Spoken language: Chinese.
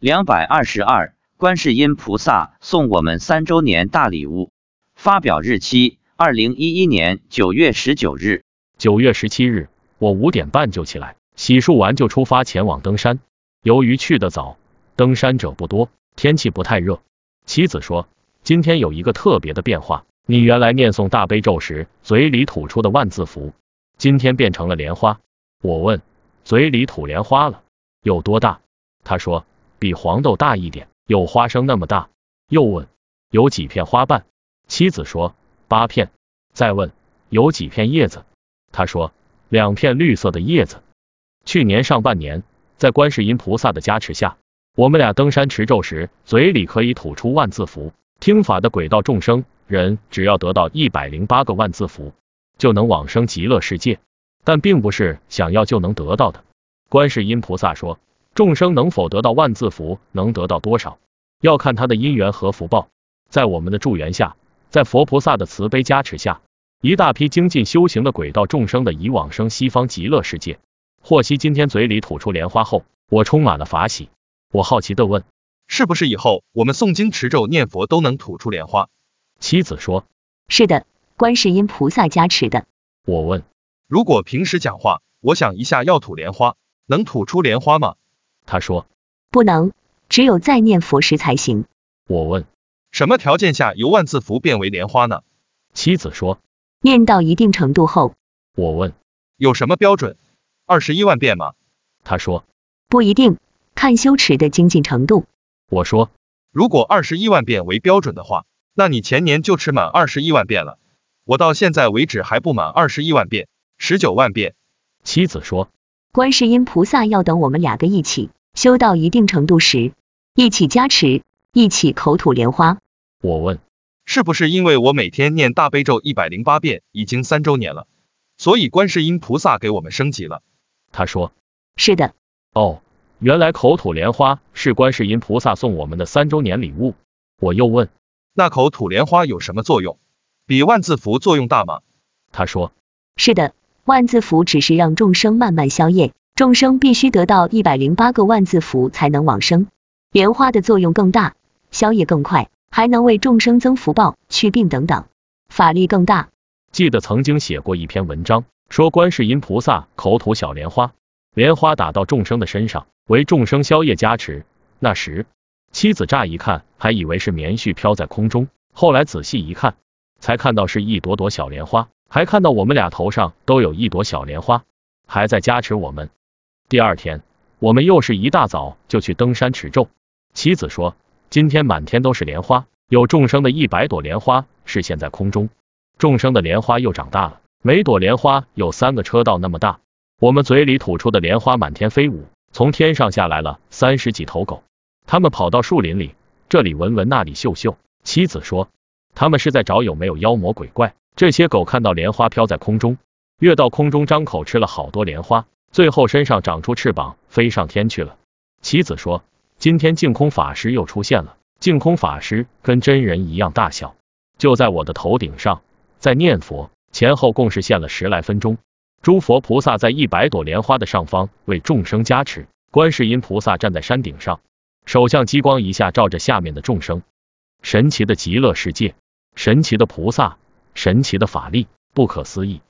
两百二十二，观世音菩萨送我们三周年大礼物。发表日期：二零一一年九月十九日。九月十七日，我五点半就起来，洗漱完就出发前往登山。由于去得早，登山者不多，天气不太热。妻子说，今天有一个特别的变化，你原来念诵大悲咒时嘴里吐出的万字符，今天变成了莲花。我问，嘴里吐莲花了，有多大？他说。比黄豆大一点，有花生那么大。又问有几片花瓣，妻子说八片。再问有几片叶子，他说两片绿色的叶子。去年上半年，在观世音菩萨的加持下，我们俩登山持咒时，嘴里可以吐出万字符。听法的轨道众生人，只要得到一百零八个万字符，就能往生极乐世界。但并不是想要就能得到的。观世音菩萨说。众生能否得到万字符，能得到多少，要看他的因缘和福报。在我们的助缘下，在佛菩萨的慈悲加持下，一大批精进修行的轨道众生的以往生西方极乐世界。获悉今天嘴里吐出莲花后，我充满了法喜。我好奇的问：是不是以后我们诵经持咒念佛都能吐出莲花？妻子说：是的，观世音菩萨加持的。我问：如果平时讲话，我想一下要吐莲花，能吐出莲花吗？他说：“不能，只有在念佛时才行。”我问：“什么条件下由万字符变为莲花呢？”妻子说：“念到一定程度后。”我问：“有什么标准？二十一万遍吗？”他说：“不一定，看修持的精进程度。”我说：“如果二十一万遍为标准的话，那你前年就吃满二十一万遍了。我到现在为止还不满二十一万遍，十九万遍。”妻子说：“观世音菩萨要等我们两个一起。”修到一定程度时，一起加持，一起口吐莲花。我问，是不是因为我每天念大悲咒一百零八遍，已经三周年了，所以观世音菩萨给我们升级了？他说，是的。哦，原来口吐莲花是观世音菩萨送我们的三周年礼物。我又问，那口吐莲花有什么作用？比万字符作用大吗？他说，是的，万字符只是让众生慢慢消业。众生必须得到一百零八个万字符才能往生，莲花的作用更大，消业更快，还能为众生增福报、去病等等，法力更大。记得曾经写过一篇文章，说观世音菩萨口吐小莲花，莲花打到众生的身上，为众生消业加持。那时妻子乍一看还以为是棉絮飘在空中，后来仔细一看，才看到是一朵朵小莲花，还看到我们俩头上都有一朵小莲花，还在加持我们。第二天，我们又是一大早就去登山持咒。妻子说，今天满天都是莲花，有众生的一百朵莲花是现在空中。众生的莲花又长大了，每朵莲花有三个车道那么大。我们嘴里吐出的莲花满天飞舞，从天上下来了三十几头狗，他们跑到树林里，这里闻闻，那里嗅嗅。妻子说，他们是在找有没有妖魔鬼怪。这些狗看到莲花飘在空中，跃到空中，张口吃了好多莲花。最后身上长出翅膀，飞上天去了。妻子说，今天净空法师又出现了。净空法师跟真人一样大小，就在我的头顶上，在念佛，前后共是现了十来分钟。诸佛菩萨在一百朵莲花的上方为众生加持，观世音菩萨站在山顶上，手像激光一下照着下面的众生。神奇的极乐世界，神奇的菩萨，神奇的法力，不可思议。